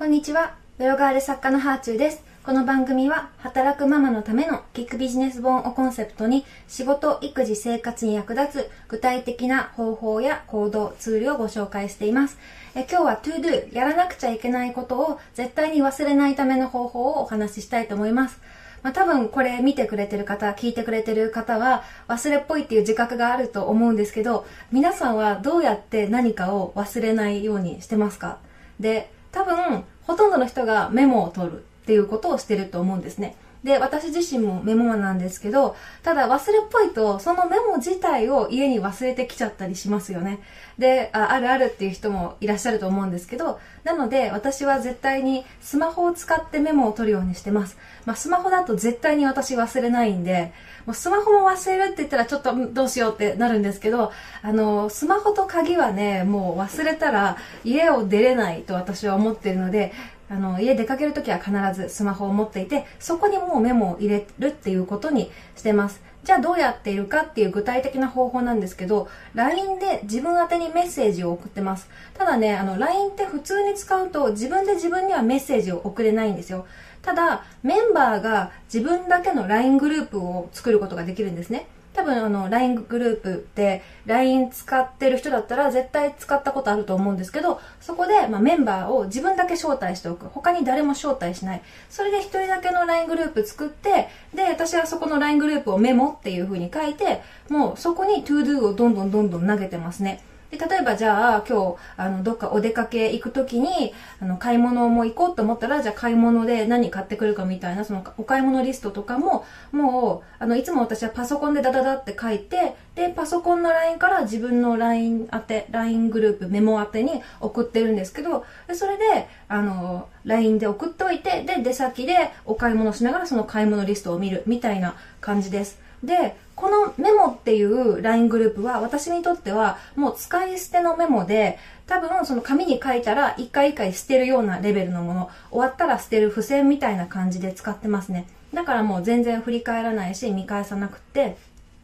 こんにちは。ブロガール作家のハーチューです。この番組は、働くママのためのキックビジネス本をコンセプトに、仕事、育児、生活に役立つ具体的な方法や行動、ツールをご紹介しています。え今日は To Do、やらなくちゃいけないことを絶対に忘れないための方法をお話ししたいと思います。まあ、多分これ見てくれてる方、聞いてくれてる方は忘れっぽいっていう自覚があると思うんですけど、皆さんはどうやって何かを忘れないようにしてますか？で、多分ほとんどの人がメモを取るっていうことをしてると思うんですね。で、私自身もメモなんですけど、ただ忘れっぽいと、そのメモ自体を家に忘れてきちゃったりしますよね。で、ああるあるっていう人もいらっしゃると思うんですけど、なので私は絶対にスマホを使ってメモを取るようにしてます。まあ、スマホだと絶対に私忘れないんで、もうスマホも忘れるって言ったらちょっとどうしようってなるんですけど、あの、スマホと鍵はね、もう忘れたら家を出れないと私は思ってるので、あの、家出かけるときは必ずスマホを持っていて、そこにもうメモを入れるっていうことにしてます。じゃあどうやっているかっていう具体的な方法なんですけど、LINE で自分宛てにメッセージを送ってます。ただね、あの、LINE って普通に使うと自分で自分にはメッセージを送れないんですよ。ただ、メンバーが自分だけの LINE グループを作ることができるんですね。多分あの LINE グループで LINE 使ってる人だったら絶対使ったことあると思うんですけどそこで、まあ、メンバーを自分だけ招待しておく。他に誰も招待しない。それで1人だけの LINE グループ作ってで私はそこの LINE グループをメモっていう風に書いてもうそこに ToDo をどんどんどんどん投げてますね。で、例えばじゃあ今日、あの、どっかお出かけ行くときに、あの、買い物も行こうと思ったら、じゃあ買い物で何買ってくるかみたいな、その、お買い物リストとかも、もう、あの、いつも私はパソコンでダダダって書いて、で、パソコンの LINE から自分の LINE 宛て、LINE グループ、メモ宛てに送ってるんですけど、でそれで、あの、LINE で送っておいて、で、出先でお買い物しながらその買い物リストを見る、みたいな感じです。で、このメモっていう LINE グループは私にとってはもう使い捨てのメモで多分その紙に書いたら一回一回捨てるようなレベルのもの終わったら捨てる付箋みたいな感じで使ってますねだからもう全然振り返らないし見返さなくって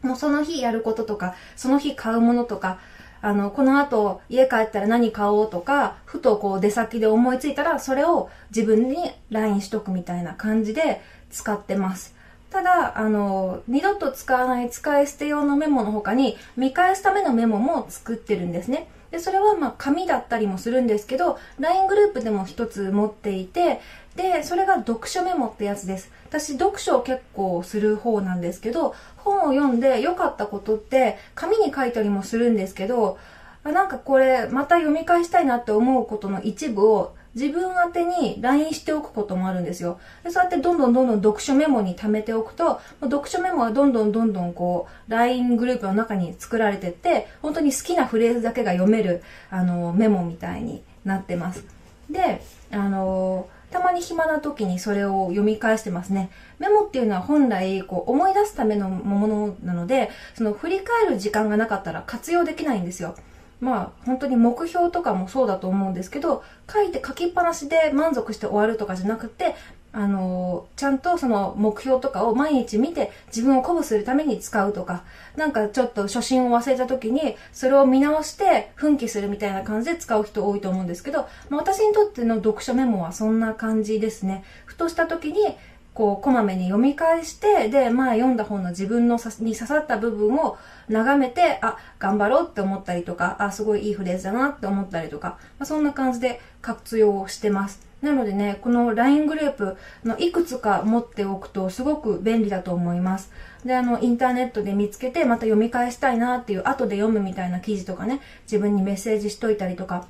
もうその日やることとかその日買うものとかあの、この後家帰ったら何買おうとか、ふとこう出先で思いついたらそれを自分に LINE しとくみたいな感じで使ってます。ただ、あの、二度と使わない使い捨て用のメモの他に、見返すためのメモも作ってるんですね。で、それはまあ紙だったりもするんですけど、LINE グループでも一つ持っていて、で、それが読書メモってやつです。私、読書を結構する方なんですけど、本を読んで良かったことって、紙に書いたりもするんですけど、なんかこれ、また読み返したいなって思うことの一部を自分宛てに LINE しておくこともあるんですよ。でそうやってどんどんどんどん読書メモに貯めておくと、読書メモはどんどんどんどんこう、LINE グループの中に作られてって、本当に好きなフレーズだけが読める、あの、メモみたいになってます。で、あのたまに暇な時にそれを読み返してますね。メモっていうのは本来こう思い出すためのものなので、その振り返る時間がなかったら活用できないんですよ。まあ本当に目標とかもそうだと思うんですけど書いて書きっぱなしで満足して終わるとかじゃなくてあのちゃんとその目標とかを毎日見て自分を鼓舞するために使うとかなんかちょっと初心を忘れた時にそれを見直して奮起するみたいな感じで使う人多いと思うんですけど、まあ、私にとっての読書メモはそんな感じですね。ふとした時にこう、こまめに読み返して、で、まあ読んだ本の自分のさに刺さった部分を眺めて、あ、頑張ろうって思ったりとか、あ、すごいいいフレーズだなって思ったりとか、まあ、そんな感じで活用してます。なのでね、この LINE グループのいくつか持っておくとすごく便利だと思います。で、あの、インターネットで見つけてまた読み返したいなっていう後で読むみたいな記事とかね、自分にメッセージしといたりとか、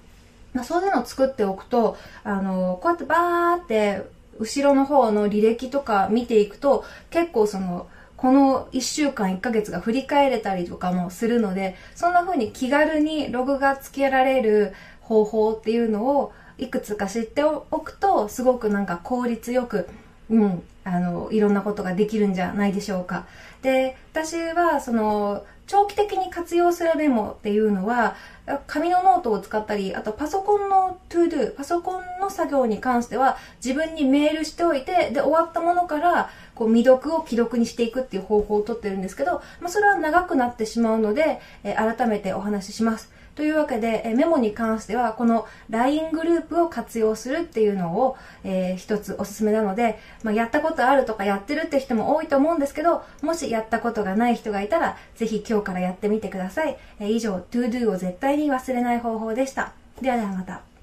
まあ、そういうのを作っておくと、あの、こうやってバーって後ろの方の履歴とか見ていくと結構そのこの1週間1ヶ月が振り返れたりとかもするのでそんな風に気軽にログがつけられる方法っていうのをいくつか知っておくとすごくなんか効率よくうん、あの、いろんなことができるんじゃないでしょうか。で、私は、その、長期的に活用するメモっていうのは、紙のノートを使ったり、あとパソコンの to do、パソコンの作業に関しては自分にメールしておいて、で、終わったものから、こう、未読を既読にしていくっていう方法をとってるんですけど、まあ、それは長くなってしまうので、えー、改めてお話しします。というわけで、えメモに関しては、この LINE グループを活用するっていうのを、えー、一つおすすめなので、まあ、やったことあるとかやってるって人も多いと思うんですけど、もしやったことがない人がいたら、ぜひ今日からやってみてください。えー、以上、ToDo を絶対に忘れない方法でした。ではではまた。